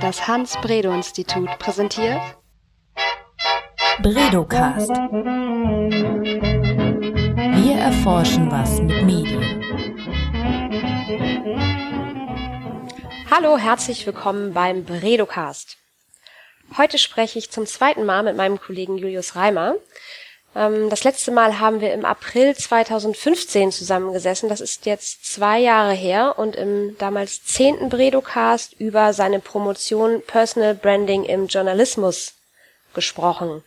Das Hans-Bredow-Institut präsentiert Bredocast. Wir erforschen was mit Medien. Hallo, herzlich willkommen beim Bredocast. Heute spreche ich zum zweiten Mal mit meinem Kollegen Julius Reimer. Ähm, das letzte Mal haben wir im April 2015 zusammengesessen. Das ist jetzt zwei Jahre her und im damals zehnten Bredocast über seine Promotion Personal Branding im Journalismus gesprochen.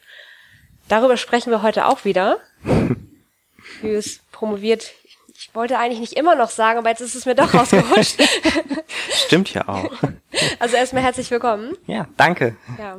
Darüber sprechen wir heute auch wieder. Julius promoviert ich wollte eigentlich nicht immer noch sagen, aber jetzt ist es mir doch rausgerutscht. Stimmt ja auch. Also erstmal herzlich willkommen. Ja, danke. Ja.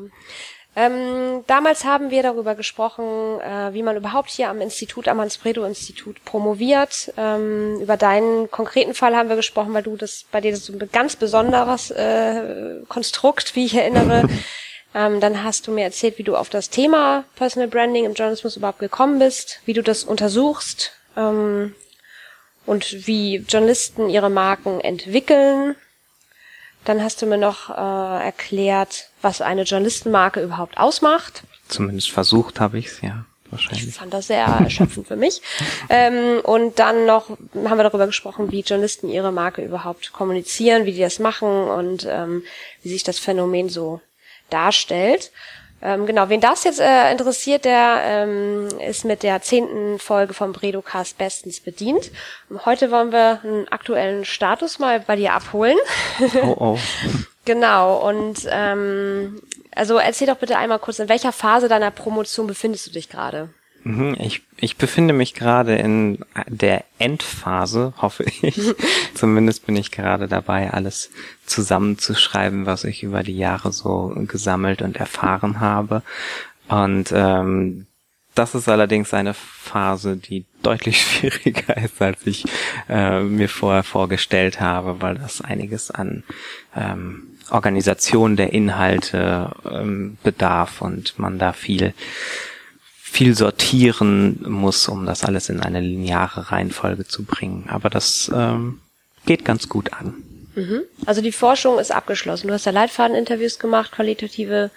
Ähm, damals haben wir darüber gesprochen, äh, wie man überhaupt hier am Institut, am Hans-Bredow-Institut promoviert. Ähm, über deinen konkreten Fall haben wir gesprochen, weil du das, bei dir das so ein ganz besonderes äh, Konstrukt, wie ich erinnere. ähm, dann hast du mir erzählt, wie du auf das Thema Personal Branding im Journalismus überhaupt gekommen bist, wie du das untersuchst ähm, und wie Journalisten ihre Marken entwickeln dann hast du mir noch äh, erklärt, was eine Journalistenmarke überhaupt ausmacht. Zumindest versucht habe ich es, ja. Wahrscheinlich. Ich fand das sehr erschöpfend für mich. Ähm, und dann noch haben wir darüber gesprochen, wie Journalisten ihre Marke überhaupt kommunizieren, wie die das machen und ähm, wie sich das Phänomen so darstellt. Ähm, genau, wen das jetzt äh, interessiert, der ähm, ist mit der zehnten Folge vom Bredocast bestens bedient. Heute wollen wir einen aktuellen Status mal bei dir abholen. Oh, oh. genau, und ähm, also erzähl doch bitte einmal kurz, in welcher Phase deiner Promotion befindest du dich gerade? Mhm, ich, ich befinde mich gerade in der Endphase, hoffe ich. Zumindest bin ich gerade dabei, alles zusammenzuschreiben, was ich über die Jahre so gesammelt und erfahren habe. Und ähm, das ist allerdings eine Phase, die deutlich schwieriger ist, als ich äh, mir vorher vorgestellt habe, weil das einiges an ähm, Organisation der Inhalte ähm, bedarf und man da viel viel sortieren muss, um das alles in eine lineare Reihenfolge zu bringen. Aber das ähm, geht ganz gut an. Mhm. Also die Forschung ist abgeschlossen. Du hast ja Leitfadeninterviews gemacht, qualitative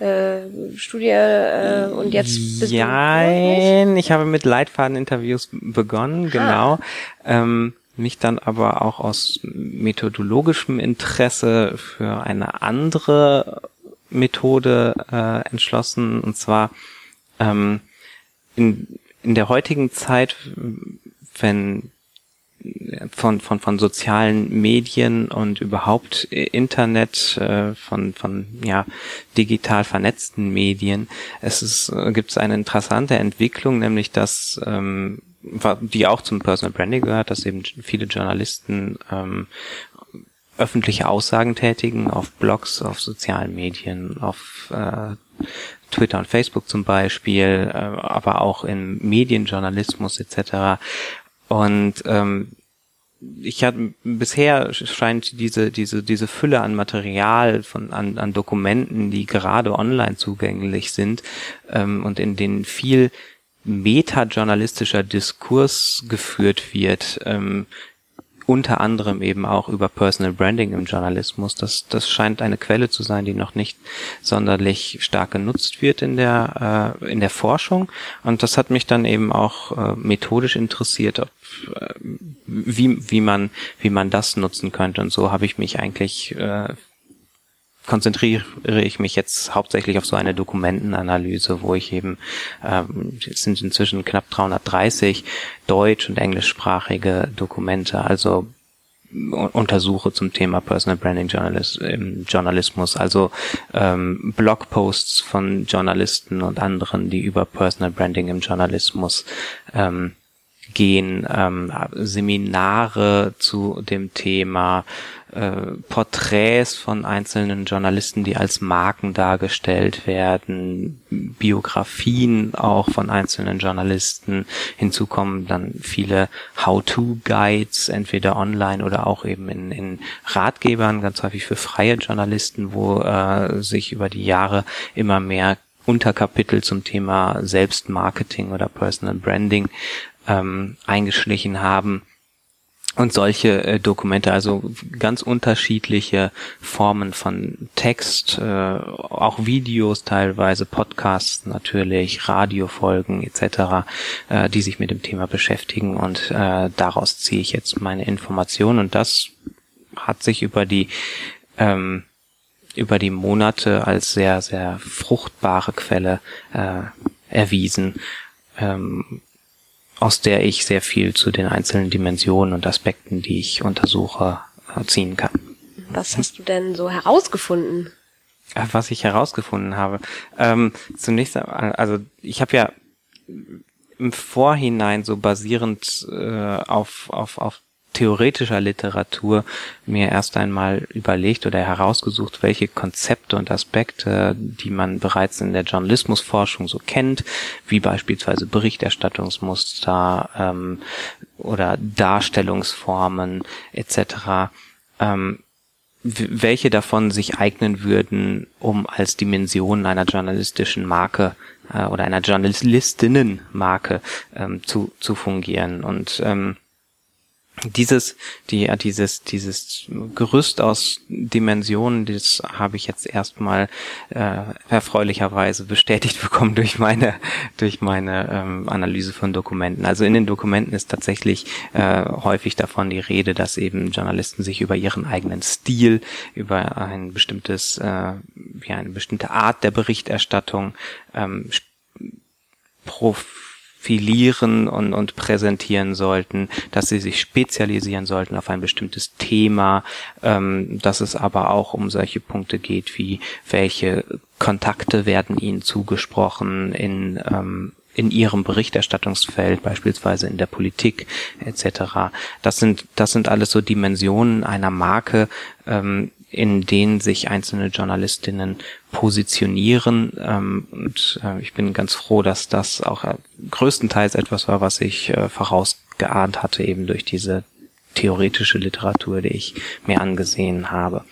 äh, Studie äh, und jetzt bist Nein, ich habe mit Leitfadeninterviews begonnen, ah. genau. Ah. Ähm, mich dann aber auch aus methodologischem Interesse für eine andere Methode äh, entschlossen, und zwar ähm, in, in der heutigen Zeit, wenn von, von, von sozialen Medien und überhaupt Internet, äh, von, von ja, digital vernetzten Medien, es ist, äh, gibt es eine interessante Entwicklung, nämlich dass ähm, die auch zum Personal Branding gehört, dass eben viele Journalisten ähm, öffentliche Aussagen tätigen auf Blogs, auf sozialen Medien, auf äh, Twitter und Facebook zum Beispiel, äh, aber auch im Medienjournalismus etc. Und ähm, ich hatte bisher scheint diese diese diese Fülle an Material von an, an Dokumenten, die gerade online zugänglich sind ähm, und in denen viel metajournalistischer Diskurs geführt wird, ähm, unter anderem eben auch über Personal Branding im Journalismus. Das, das scheint eine Quelle zu sein, die noch nicht sonderlich stark genutzt wird in der, äh, in der Forschung. Und das hat mich dann eben auch äh, methodisch interessiert, ob, äh, wie, wie, man, wie man das nutzen könnte. Und so habe ich mich eigentlich äh, konzentriere ich mich jetzt hauptsächlich auf so eine Dokumentenanalyse, wo ich eben, ähm, sind inzwischen knapp 330 deutsch- und englischsprachige Dokumente, also untersuche zum Thema Personal Branding Journalist, im Journalismus, also ähm, Blogposts von Journalisten und anderen, die über Personal Branding im Journalismus ähm, gehen, ähm, Seminare zu dem Thema, äh, Porträts von einzelnen Journalisten, die als Marken dargestellt werden, Biografien auch von einzelnen Journalisten. Hinzu kommen dann viele How-to-Guides, entweder online oder auch eben in, in Ratgebern, ganz häufig für freie Journalisten, wo äh, sich über die Jahre immer mehr Unterkapitel zum Thema Selbstmarketing oder Personal Branding ähm, eingeschlichen haben und solche äh, Dokumente, also ganz unterschiedliche Formen von Text, äh, auch Videos teilweise, Podcasts natürlich, Radiofolgen etc., äh, die sich mit dem Thema beschäftigen und äh, daraus ziehe ich jetzt meine Informationen und das hat sich über die ähm, über die Monate als sehr sehr fruchtbare Quelle äh, erwiesen. Ähm, aus der ich sehr viel zu den einzelnen Dimensionen und Aspekten, die ich untersuche, äh, ziehen kann. Was hast du denn so herausgefunden? Äh, was ich herausgefunden habe. Ähm, zunächst, also ich habe ja im Vorhinein so basierend äh, auf, auf, auf theoretischer Literatur mir erst einmal überlegt oder herausgesucht, welche Konzepte und Aspekte, die man bereits in der Journalismusforschung so kennt, wie beispielsweise Berichterstattungsmuster ähm, oder Darstellungsformen etc., ähm, welche davon sich eignen würden, um als Dimension einer journalistischen Marke äh, oder einer Journalistinnenmarke ähm, zu, zu fungieren. Und ähm, dieses, die, dieses, dieses Gerüst aus Dimensionen, das habe ich jetzt erstmal äh, erfreulicherweise bestätigt bekommen durch meine, durch meine ähm, Analyse von Dokumenten. Also in den Dokumenten ist tatsächlich äh, häufig davon die Rede, dass eben Journalisten sich über ihren eigenen Stil, über ein bestimmtes, äh, ja, eine bestimmte Art der Berichterstattung ähm, prof profilieren und, und präsentieren sollten, dass sie sich spezialisieren sollten auf ein bestimmtes Thema, ähm, dass es aber auch um solche Punkte geht wie welche Kontakte werden ihnen zugesprochen in ähm, in ihrem Berichterstattungsfeld, beispielsweise in der Politik etc. Das sind das sind alles so Dimensionen einer Marke, ähm, in denen sich einzelne Journalistinnen positionieren. Ähm, und äh, ich bin ganz froh, dass das auch äh, größtenteils etwas war, was ich äh, vorausgeahnt hatte, eben durch diese theoretische Literatur, die ich mir angesehen habe.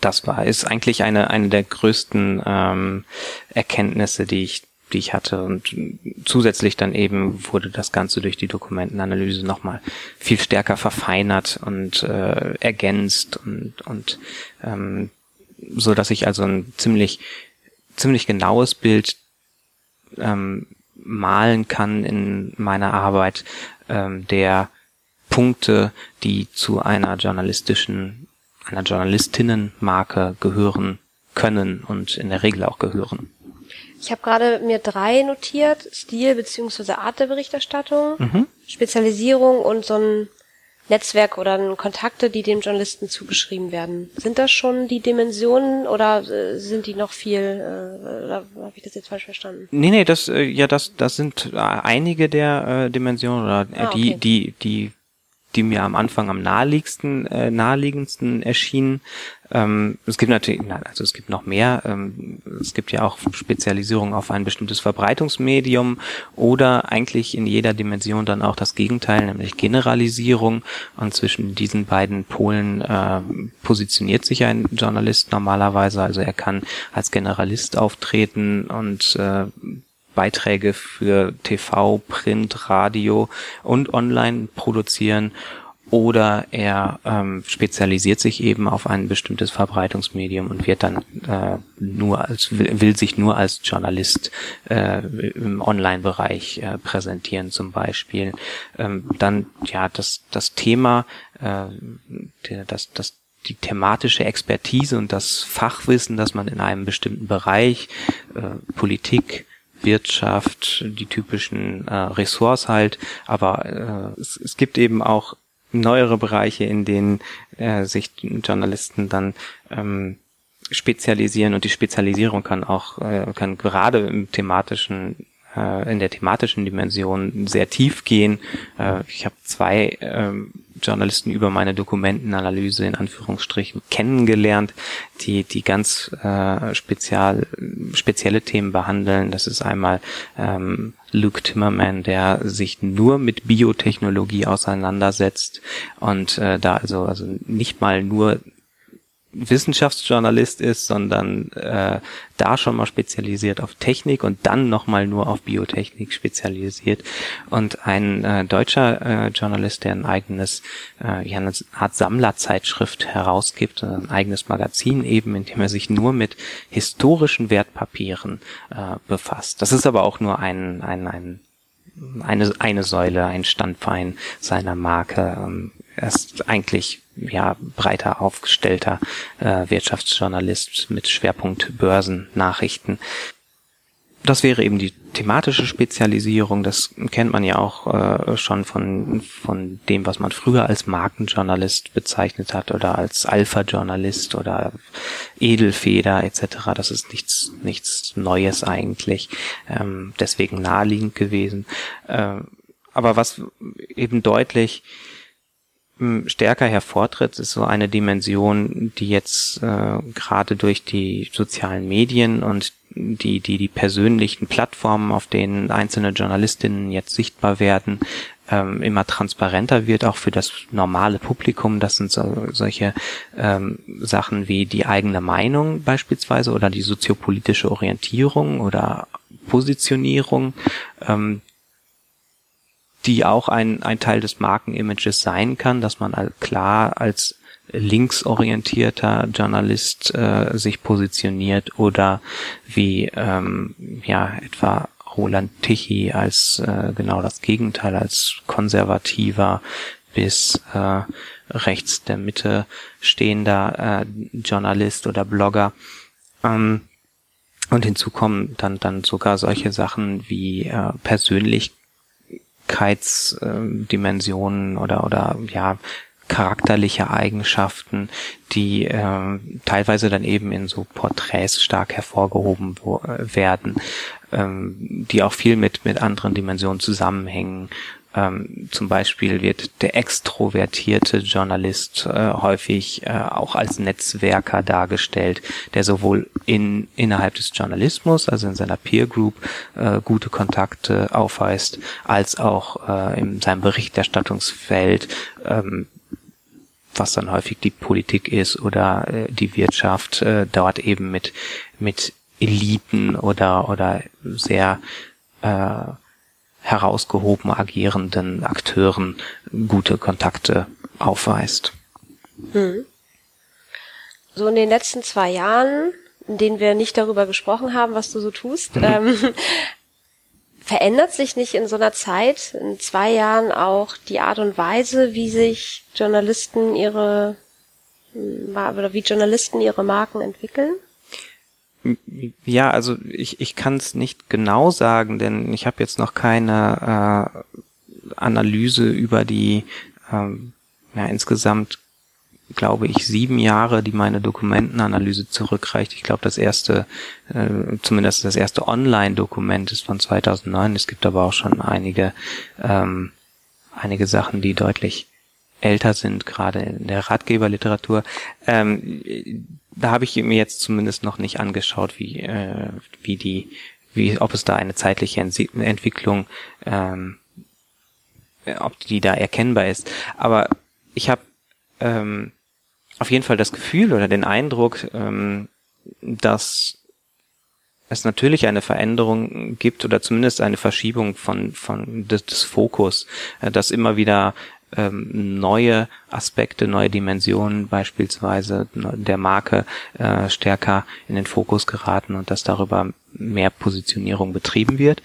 Das war, ist eigentlich eine, eine der größten ähm, Erkenntnisse, die ich die ich hatte. Und zusätzlich dann eben wurde das Ganze durch die Dokumentenanalyse nochmal viel stärker verfeinert und äh, ergänzt und, und ähm, so dass ich also ein ziemlich ziemlich genaues Bild ähm, malen kann in meiner Arbeit ähm, der Punkte, die zu einer journalistischen, einer Journalistinnenmarke gehören können und in der Regel auch gehören. Ich habe gerade mir drei notiert: Stil beziehungsweise Art der Berichterstattung, mhm. Spezialisierung und so ein Netzwerk oder Kontakte, die dem Journalisten zugeschrieben werden. Sind das schon die Dimensionen oder äh, sind die noch viel, äh, oder habe ich das jetzt falsch verstanden? Nee, nee, das, äh, ja, das, das sind äh, einige der äh, Dimensionen oder äh, ah, okay. die, die, die die mir am Anfang am naheliegendsten, äh, naheliegendsten erschienen. Ähm, es gibt natürlich, also es gibt noch mehr. Ähm, es gibt ja auch Spezialisierung auf ein bestimmtes Verbreitungsmedium oder eigentlich in jeder Dimension dann auch das Gegenteil, nämlich Generalisierung. Und zwischen diesen beiden Polen äh, positioniert sich ein Journalist normalerweise. Also er kann als Generalist auftreten und äh, Beiträge für TV, Print, Radio und Online produzieren oder er ähm, spezialisiert sich eben auf ein bestimmtes Verbreitungsmedium und wird dann äh, nur als will, will sich nur als Journalist äh, im Online-Bereich äh, präsentieren zum Beispiel. Ähm, dann ja das das Thema äh, das das die thematische Expertise und das Fachwissen, das man in einem bestimmten Bereich äh, Politik Wirtschaft, die typischen äh, Ressorts halt, aber äh, es, es gibt eben auch neuere Bereiche, in denen äh, sich Journalisten dann ähm, spezialisieren. Und die Spezialisierung kann auch äh, kann gerade im thematischen äh, in der thematischen Dimension sehr tief gehen. Äh, ich habe zwei ähm, Journalisten über meine Dokumentenanalyse in Anführungsstrichen kennengelernt, die die ganz äh, spezial spezielle Themen behandeln. Das ist einmal ähm, Luke Timmerman, der sich nur mit Biotechnologie auseinandersetzt und äh, da also also nicht mal nur Wissenschaftsjournalist ist, sondern äh, da schon mal spezialisiert auf Technik und dann nochmal nur auf Biotechnik spezialisiert. Und ein äh, deutscher äh, Journalist, der ein eigenes, äh, ja, eine Art Sammlerzeitschrift herausgibt, ein eigenes Magazin eben, in dem er sich nur mit historischen Wertpapieren äh, befasst. Das ist aber auch nur ein, ein, ein eine, eine Säule, ein Standbein seiner Marke. Ähm, ist eigentlich ja breiter aufgestellter äh, Wirtschaftsjournalist mit Schwerpunkt Börsen, Nachrichten. Das wäre eben die thematische Spezialisierung. Das kennt man ja auch äh, schon von, von dem, was man früher als Markenjournalist bezeichnet hat oder als Alpha-Journalist oder Edelfeder etc. Das ist nichts, nichts Neues eigentlich. Ähm, deswegen naheliegend gewesen. Äh, aber was eben deutlich stärker hervortritt, ist so eine Dimension, die jetzt äh, gerade durch die sozialen Medien und die, die, die persönlichen Plattformen, auf denen einzelne Journalistinnen jetzt sichtbar werden, ähm, immer transparenter wird, auch für das normale Publikum. Das sind so, solche ähm, Sachen wie die eigene Meinung beispielsweise oder die soziopolitische Orientierung oder Positionierung, ähm, die auch ein, ein Teil des Markenimages sein kann, dass man klar als linksorientierter Journalist äh, sich positioniert oder wie ähm, ja etwa Roland Tichy als äh, genau das Gegenteil, als konservativer bis äh, rechts der Mitte stehender äh, Journalist oder Blogger. Ähm, und hinzu kommen dann, dann sogar solche Sachen wie äh, Persönlichkeitsdimensionen oder, oder ja, charakterliche Eigenschaften, die äh, teilweise dann eben in so Porträts stark hervorgehoben äh, werden, ähm, die auch viel mit, mit anderen Dimensionen zusammenhängen. Ähm, zum Beispiel wird der extrovertierte Journalist äh, häufig äh, auch als Netzwerker dargestellt, der sowohl in, innerhalb des Journalismus, also in seiner Peer Group, äh, gute Kontakte aufweist, als auch äh, in seinem Berichterstattungsfeld ähm, was dann häufig die Politik ist oder äh, die Wirtschaft, äh, dort eben mit, mit Eliten oder, oder sehr äh, herausgehoben agierenden Akteuren gute Kontakte aufweist. Hm. So in den letzten zwei Jahren, in denen wir nicht darüber gesprochen haben, was du so tust, mhm. ähm, verändert sich nicht in so einer Zeit, in zwei Jahren auch die Art und Weise, wie sich Journalisten ihre, oder wie Journalisten ihre Marken entwickeln? Ja, also ich, ich kann es nicht genau sagen, denn ich habe jetzt noch keine äh, Analyse über die ähm, ja, insgesamt glaube ich, sieben Jahre, die meine Dokumentenanalyse zurückreicht. Ich glaube, das erste, äh, zumindest das erste Online-Dokument ist von 2009. Es gibt aber auch schon einige, ähm, einige Sachen, die deutlich älter sind, gerade in der Ratgeberliteratur. Ähm, da habe ich mir jetzt zumindest noch nicht angeschaut, wie, äh, wie die, wie, ob es da eine zeitliche Entwicklung, ähm, ob die da erkennbar ist. Aber ich habe ähm, auf jeden Fall das Gefühl oder den Eindruck, ähm, dass es natürlich eine Veränderung gibt oder zumindest eine Verschiebung von, von des, des Fokus, äh, dass immer wieder ähm, neue Aspekte, neue Dimensionen beispielsweise der Marke äh, stärker in den Fokus geraten und dass darüber mehr Positionierung betrieben wird.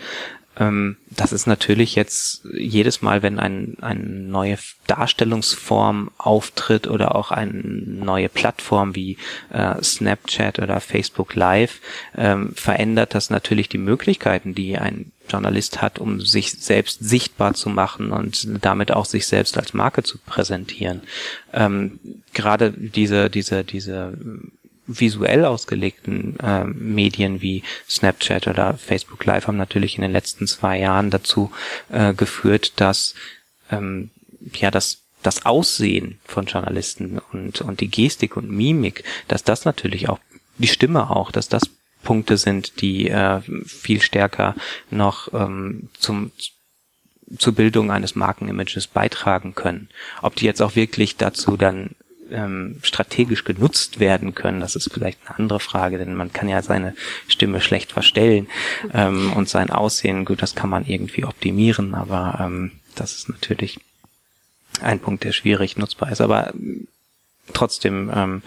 Ähm, das ist natürlich jetzt jedes Mal, wenn ein, eine neue Darstellungsform auftritt oder auch eine neue Plattform wie äh, Snapchat oder Facebook Live, ähm, verändert das natürlich die Möglichkeiten, die ein Journalist hat, um sich selbst sichtbar zu machen und damit auch sich selbst als Marke zu präsentieren. Ähm, gerade diese, diese, diese visuell ausgelegten äh, Medien wie Snapchat oder Facebook Live haben natürlich in den letzten zwei Jahren dazu äh, geführt, dass ähm, ja das das Aussehen von Journalisten und und die Gestik und Mimik, dass das natürlich auch die Stimme auch, dass das Punkte sind, die äh, viel stärker noch ähm, zum zur Bildung eines Markenimages beitragen können. Ob die jetzt auch wirklich dazu dann ähm, strategisch genutzt werden können, das ist vielleicht eine andere Frage, denn man kann ja seine Stimme schlecht verstellen ähm, und sein Aussehen, gut, das kann man irgendwie optimieren, aber ähm, das ist natürlich ein Punkt, der schwierig nutzbar ist. Aber trotzdem ähm,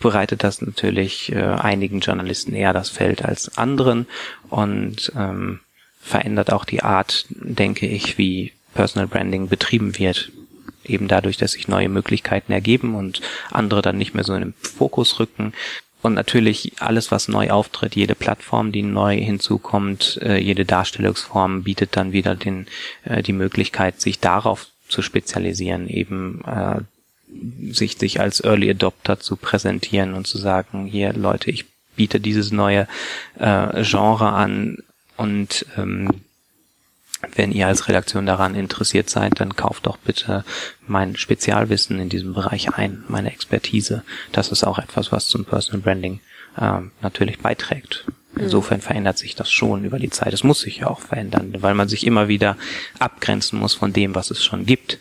bereitet das natürlich äh, einigen Journalisten eher das Feld als anderen und ähm, verändert auch die Art, denke ich, wie Personal Branding betrieben wird. Eben dadurch, dass sich neue Möglichkeiten ergeben und andere dann nicht mehr so in den Fokus rücken. Und natürlich alles, was neu auftritt, jede Plattform, die neu hinzukommt, äh, jede Darstellungsform bietet dann wieder den, äh, die Möglichkeit, sich darauf zu spezialisieren, eben äh, sich, sich als Early Adopter zu präsentieren und zu sagen, hier Leute, ich biete dieses neue äh, Genre an und ähm, wenn ihr als Redaktion daran interessiert seid, dann kauft doch bitte mein Spezialwissen in diesem Bereich ein, meine Expertise. Das ist auch etwas, was zum Personal Branding äh, natürlich beiträgt. Insofern verändert sich das schon über die Zeit. Es muss sich ja auch verändern, weil man sich immer wieder abgrenzen muss von dem, was es schon gibt.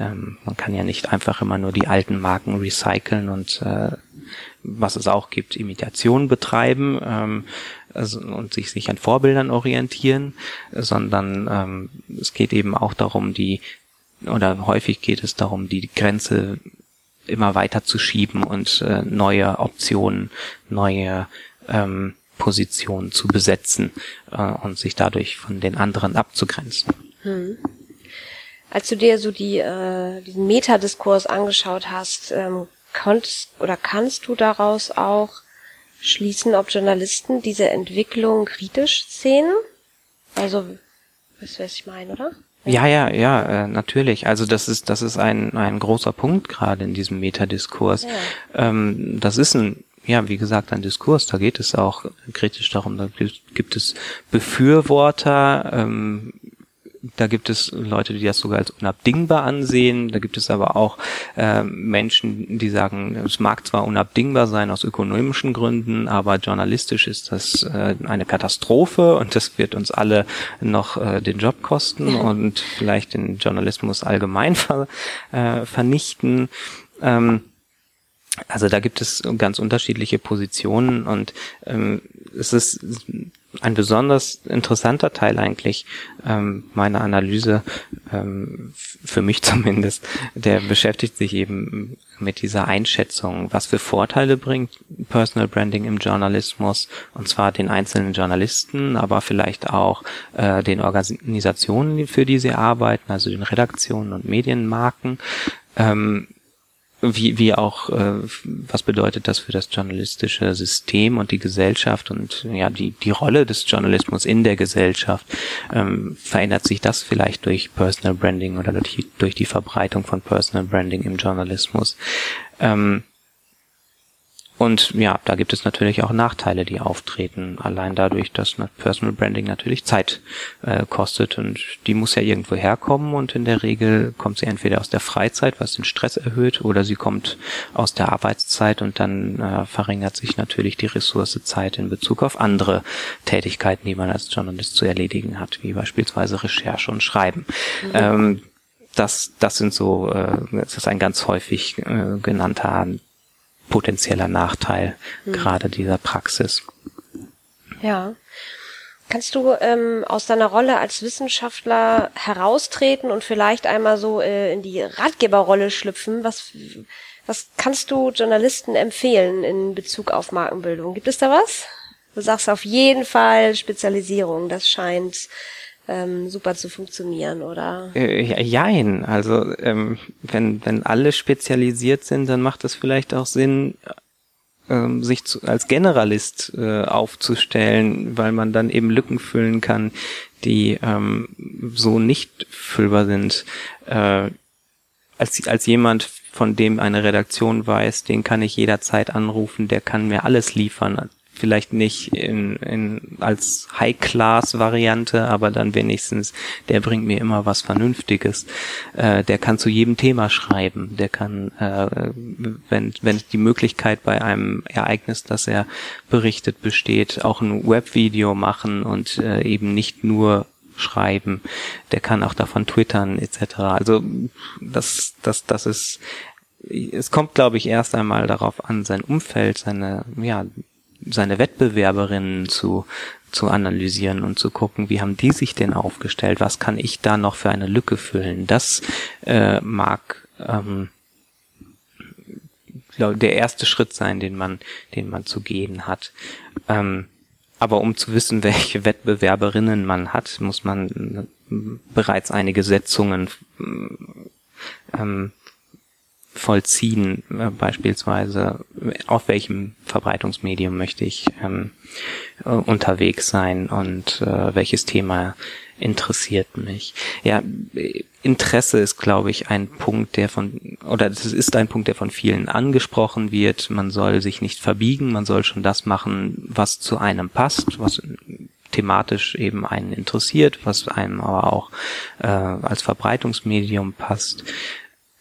Ähm, man kann ja nicht einfach immer nur die alten Marken recyceln und äh, was es auch gibt, Imitation betreiben ähm, also, und sich, sich an Vorbildern orientieren, sondern ähm, es geht eben auch darum, die oder häufig geht es darum, die Grenze immer weiter zu schieben und äh, neue Optionen, neue ähm, Position zu besetzen äh, und sich dadurch von den anderen abzugrenzen. Hm. Als du dir so die, äh, diesen Metadiskurs angeschaut hast, ähm, konntest oder kannst du daraus auch schließen, ob Journalisten diese Entwicklung kritisch sehen? Also, weißt du, was ich meine, oder? Ja, ja, ja, äh, natürlich. Also das ist das ist ein ein großer Punkt gerade in diesem Metadiskurs. Ja. Ähm, das ist ein ja, wie gesagt, ein Diskurs. Da geht es auch kritisch darum. Da gibt es Befürworter, ähm, da gibt es Leute, die das sogar als unabdingbar ansehen. Da gibt es aber auch äh, Menschen, die sagen, es mag zwar unabdingbar sein aus ökonomischen Gründen, aber journalistisch ist das äh, eine Katastrophe und das wird uns alle noch äh, den Job kosten und vielleicht den Journalismus allgemein ver, äh, vernichten. Ähm, also da gibt es ganz unterschiedliche Positionen und ähm, es ist ein besonders interessanter Teil eigentlich ähm, meiner Analyse, ähm, für mich zumindest, der beschäftigt sich eben mit dieser Einschätzung, was für Vorteile bringt Personal Branding im Journalismus, und zwar den einzelnen Journalisten, aber vielleicht auch äh, den Organisationen, für die sie arbeiten, also den Redaktionen und Medienmarken. Ähm, wie, wie auch, äh, was bedeutet das für das journalistische System und die Gesellschaft und ja, die, die Rolle des Journalismus in der Gesellschaft? Ähm, verändert sich das vielleicht durch Personal Branding oder durch, durch die Verbreitung von Personal Branding im Journalismus? Ähm, und ja, da gibt es natürlich auch Nachteile, die auftreten. Allein dadurch, dass Personal Branding natürlich Zeit äh, kostet und die muss ja irgendwo herkommen und in der Regel kommt sie entweder aus der Freizeit, was den Stress erhöht, oder sie kommt aus der Arbeitszeit und dann äh, verringert sich natürlich die Ressource Zeit in Bezug auf andere Tätigkeiten, die man als Journalist zu erledigen hat, wie beispielsweise Recherche und Schreiben. Mhm. Ähm, das, das sind so, äh, das ist ein ganz häufig äh, genannter potenzieller Nachteil hm. gerade dieser Praxis. Ja. Kannst du ähm, aus deiner Rolle als Wissenschaftler heraustreten und vielleicht einmal so äh, in die Ratgeberrolle schlüpfen? Was, was kannst du Journalisten empfehlen in Bezug auf Markenbildung? Gibt es da was? Du sagst auf jeden Fall Spezialisierung. Das scheint ähm, super zu funktionieren, oder? Äh, jein. Also ähm, wenn, wenn alle spezialisiert sind, dann macht es vielleicht auch Sinn, ähm, sich zu, als Generalist äh, aufzustellen, weil man dann eben Lücken füllen kann, die ähm, so nicht füllbar sind. Äh, als, als jemand, von dem eine Redaktion weiß, den kann ich jederzeit anrufen, der kann mir alles liefern vielleicht nicht in, in, als High-Class-Variante, aber dann wenigstens, der bringt mir immer was Vernünftiges. Äh, der kann zu jedem Thema schreiben. Der kann, äh, wenn, wenn die Möglichkeit bei einem Ereignis, das er berichtet, besteht, auch ein Webvideo machen und äh, eben nicht nur schreiben. Der kann auch davon twittern etc. Also das, das, das ist es kommt, glaube ich, erst einmal darauf an, sein Umfeld, seine, ja, seine Wettbewerberinnen zu, zu analysieren und zu gucken, wie haben die sich denn aufgestellt, was kann ich da noch für eine Lücke füllen. Das äh, mag ähm, der erste Schritt sein, den man, den man zu gehen hat. Ähm, aber um zu wissen, welche Wettbewerberinnen man hat, muss man äh, bereits einige Setzungen ähm, vollziehen, äh, beispielsweise auf welchem Verbreitungsmedium möchte ich ähm, äh, unterwegs sein und äh, welches Thema interessiert mich. Ja, Interesse ist, glaube ich, ein Punkt, der von, oder das ist ein Punkt, der von vielen angesprochen wird. Man soll sich nicht verbiegen, man soll schon das machen, was zu einem passt, was thematisch eben einen interessiert, was einem aber auch äh, als Verbreitungsmedium passt.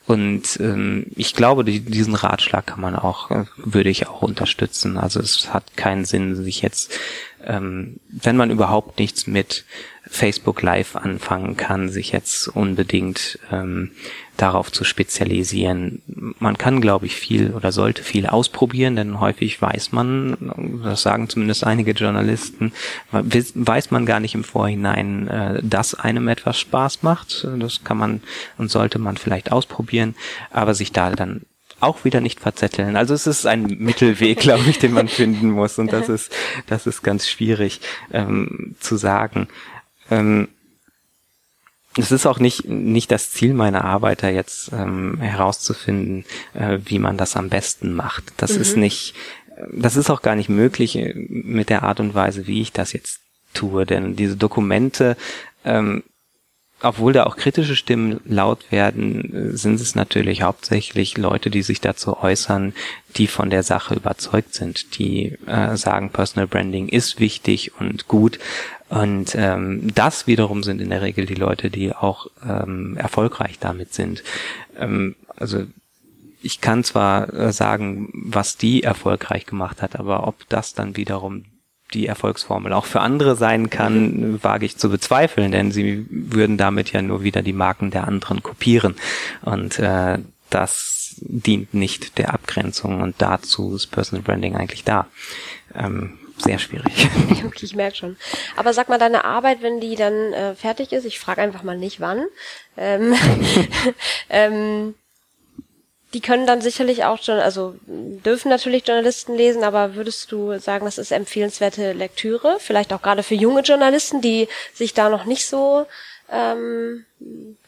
Und ähm, ich glaube, die, diesen Ratschlag kann man auch, äh, würde ich auch unterstützen. Also es hat keinen Sinn, sich jetzt, ähm, wenn man überhaupt nichts mit Facebook Live anfangen kann, sich jetzt unbedingt ähm, darauf zu spezialisieren. Man kann, glaube ich, viel oder sollte viel ausprobieren, denn häufig weiß man, das sagen zumindest einige Journalisten, weiß man gar nicht im Vorhinein, äh, dass einem etwas Spaß macht. Das kann man und sollte man vielleicht ausprobieren, aber sich da dann auch wieder nicht verzetteln. Also es ist ein Mittelweg, glaube ich, den man finden muss und das ist das ist ganz schwierig ähm, zu sagen. Ähm, es ist auch nicht, nicht das Ziel meiner Arbeiter jetzt ähm, herauszufinden, äh, wie man das am besten macht. Das mhm. ist nicht, das ist auch gar nicht möglich äh, mit der Art und Weise, wie ich das jetzt tue. Denn diese Dokumente, ähm, obwohl da auch kritische Stimmen laut werden, sind es natürlich hauptsächlich Leute, die sich dazu äußern, die von der Sache überzeugt sind, die äh, sagen, Personal Branding ist wichtig und gut und ähm, das wiederum sind in der Regel die Leute, die auch ähm, erfolgreich damit sind. Ähm, also ich kann zwar äh, sagen, was die erfolgreich gemacht hat, aber ob das dann wiederum die Erfolgsformel auch für andere sein kann, wage ich zu bezweifeln, denn sie würden damit ja nur wieder die Marken der anderen kopieren. Und äh, das dient nicht der Abgrenzung und dazu ist Personal Branding eigentlich da. Ähm, sehr schwierig. okay, ich merke schon. Aber sag mal, deine Arbeit, wenn die dann äh, fertig ist, ich frage einfach mal nicht wann, ähm, ähm, die können dann sicherlich auch schon, also dürfen natürlich Journalisten lesen, aber würdest du sagen, das ist empfehlenswerte Lektüre? Vielleicht auch gerade für junge Journalisten, die sich da noch nicht so ähm,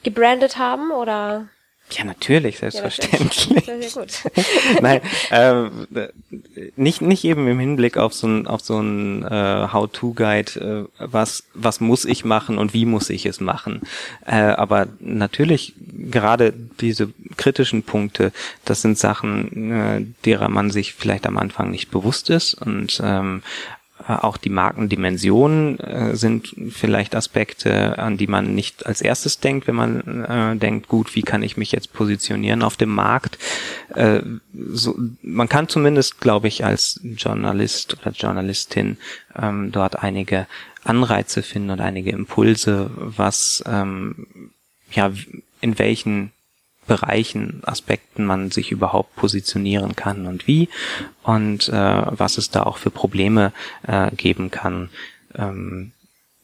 gebrandet haben oder? Ja, natürlich, selbstverständlich. Ja, sehr gut. Nein, äh, nicht nicht eben im Hinblick auf so ein auf so ein äh, How-to-Guide, äh, was was muss ich machen und wie muss ich es machen. Äh, aber natürlich gerade diese kritischen Punkte, das sind Sachen, äh, derer man sich vielleicht am Anfang nicht bewusst ist und ähm, äh, auch die Markendimensionen äh, sind vielleicht Aspekte, an die man nicht als erstes denkt, wenn man äh, denkt, gut, wie kann ich mich jetzt positionieren auf dem Markt? Äh, so, man kann zumindest, glaube ich, als Journalist oder Journalistin ähm, dort einige Anreize finden und einige Impulse, was ähm, ja in welchen Bereichen, Aspekten man sich überhaupt positionieren kann und wie und äh, was es da auch für Probleme äh, geben kann. Ähm,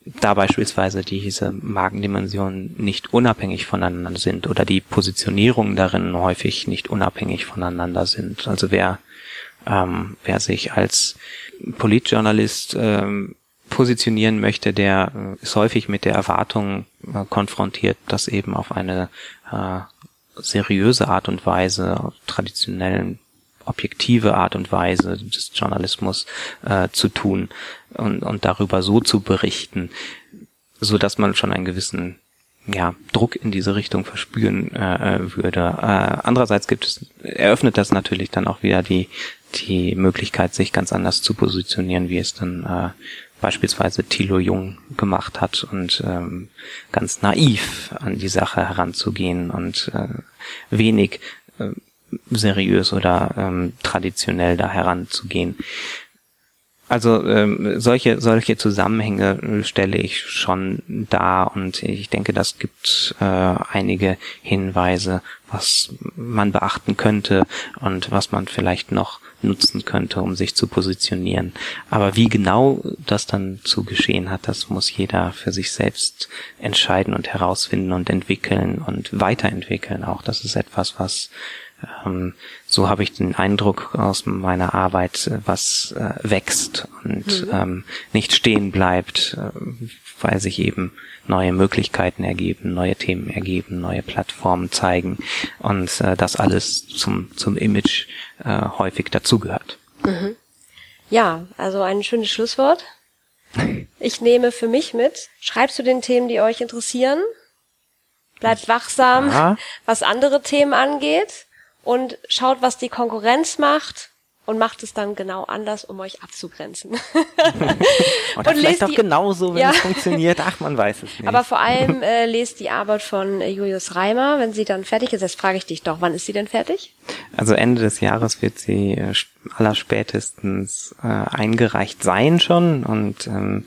da beispielsweise diese Markendimensionen nicht unabhängig voneinander sind oder die Positionierungen darin häufig nicht unabhängig voneinander sind. Also wer, ähm, wer sich als Politjournalist ähm, positionieren möchte, der ist häufig mit der Erwartung äh, konfrontiert, das eben auf eine äh, seriöse Art und Weise, traditionellen objektive Art und Weise des Journalismus äh, zu tun und, und darüber so zu berichten, so dass man schon einen gewissen ja, Druck in diese Richtung verspüren äh, äh würde. Äh, andererseits gibt es, eröffnet das natürlich dann auch wieder die, die Möglichkeit, sich ganz anders zu positionieren, wie es dann äh, beispielsweise Thilo Jung gemacht hat und ähm, ganz naiv an die Sache heranzugehen und äh, wenig äh, seriös oder ähm, traditionell da heranzugehen. Also ähm, solche solche Zusammenhänge stelle ich schon dar und ich denke, das gibt äh, einige Hinweise, was man beachten könnte und was man vielleicht noch nutzen könnte, um sich zu positionieren. Aber wie genau das dann zu geschehen hat, das muss jeder für sich selbst entscheiden und herausfinden und entwickeln und weiterentwickeln. Auch das ist etwas, was ähm, so habe ich den Eindruck aus meiner Arbeit, was äh, wächst und mhm. ähm, nicht stehen bleibt, äh, weil sich eben neue Möglichkeiten ergeben, neue Themen ergeben, neue Plattformen zeigen und äh, das alles zum, zum Image äh, häufig dazugehört. Mhm. Ja, also ein schönes Schlusswort. Ich nehme für mich mit, schreibst du den Themen, die euch interessieren, bleibt wachsam, ja. was andere Themen angeht und schaut, was die Konkurrenz macht und macht es dann genau anders, um euch abzugrenzen. und, und vielleicht auch genauso, wenn ja. es funktioniert. Ach, man weiß es nicht. Aber vor allem äh, lest die Arbeit von äh, Julius Reimer, wenn sie dann fertig ist. Jetzt frage ich dich doch, wann ist sie denn fertig? Also Ende des Jahres wird sie äh, allerspätestens äh, eingereicht sein schon und ähm,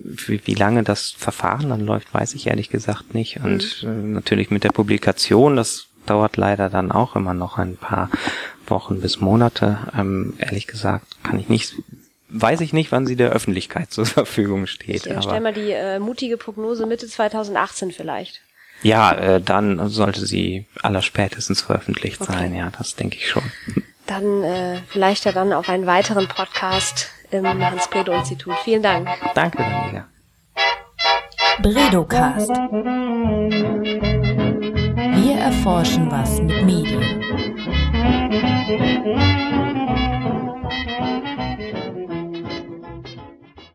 wie, wie lange das Verfahren dann läuft, weiß ich ehrlich gesagt nicht. Und mhm. äh, natürlich mit der Publikation, das dauert leider dann auch immer noch ein paar Wochen bis Monate. Ähm, ehrlich gesagt kann ich nicht, weiß ich nicht, wann sie der Öffentlichkeit zur Verfügung steht. Ich äh, stell mal die äh, mutige Prognose Mitte 2018 vielleicht. Ja, äh, dann sollte sie allerspätestens veröffentlicht okay. sein. Ja, das denke ich schon. Dann äh, vielleicht ja dann auf einen weiteren Podcast im Hans-Bredow-Institut. Vielen Dank. Danke, Daniela. Bredocast. Erforschen was mit Medien.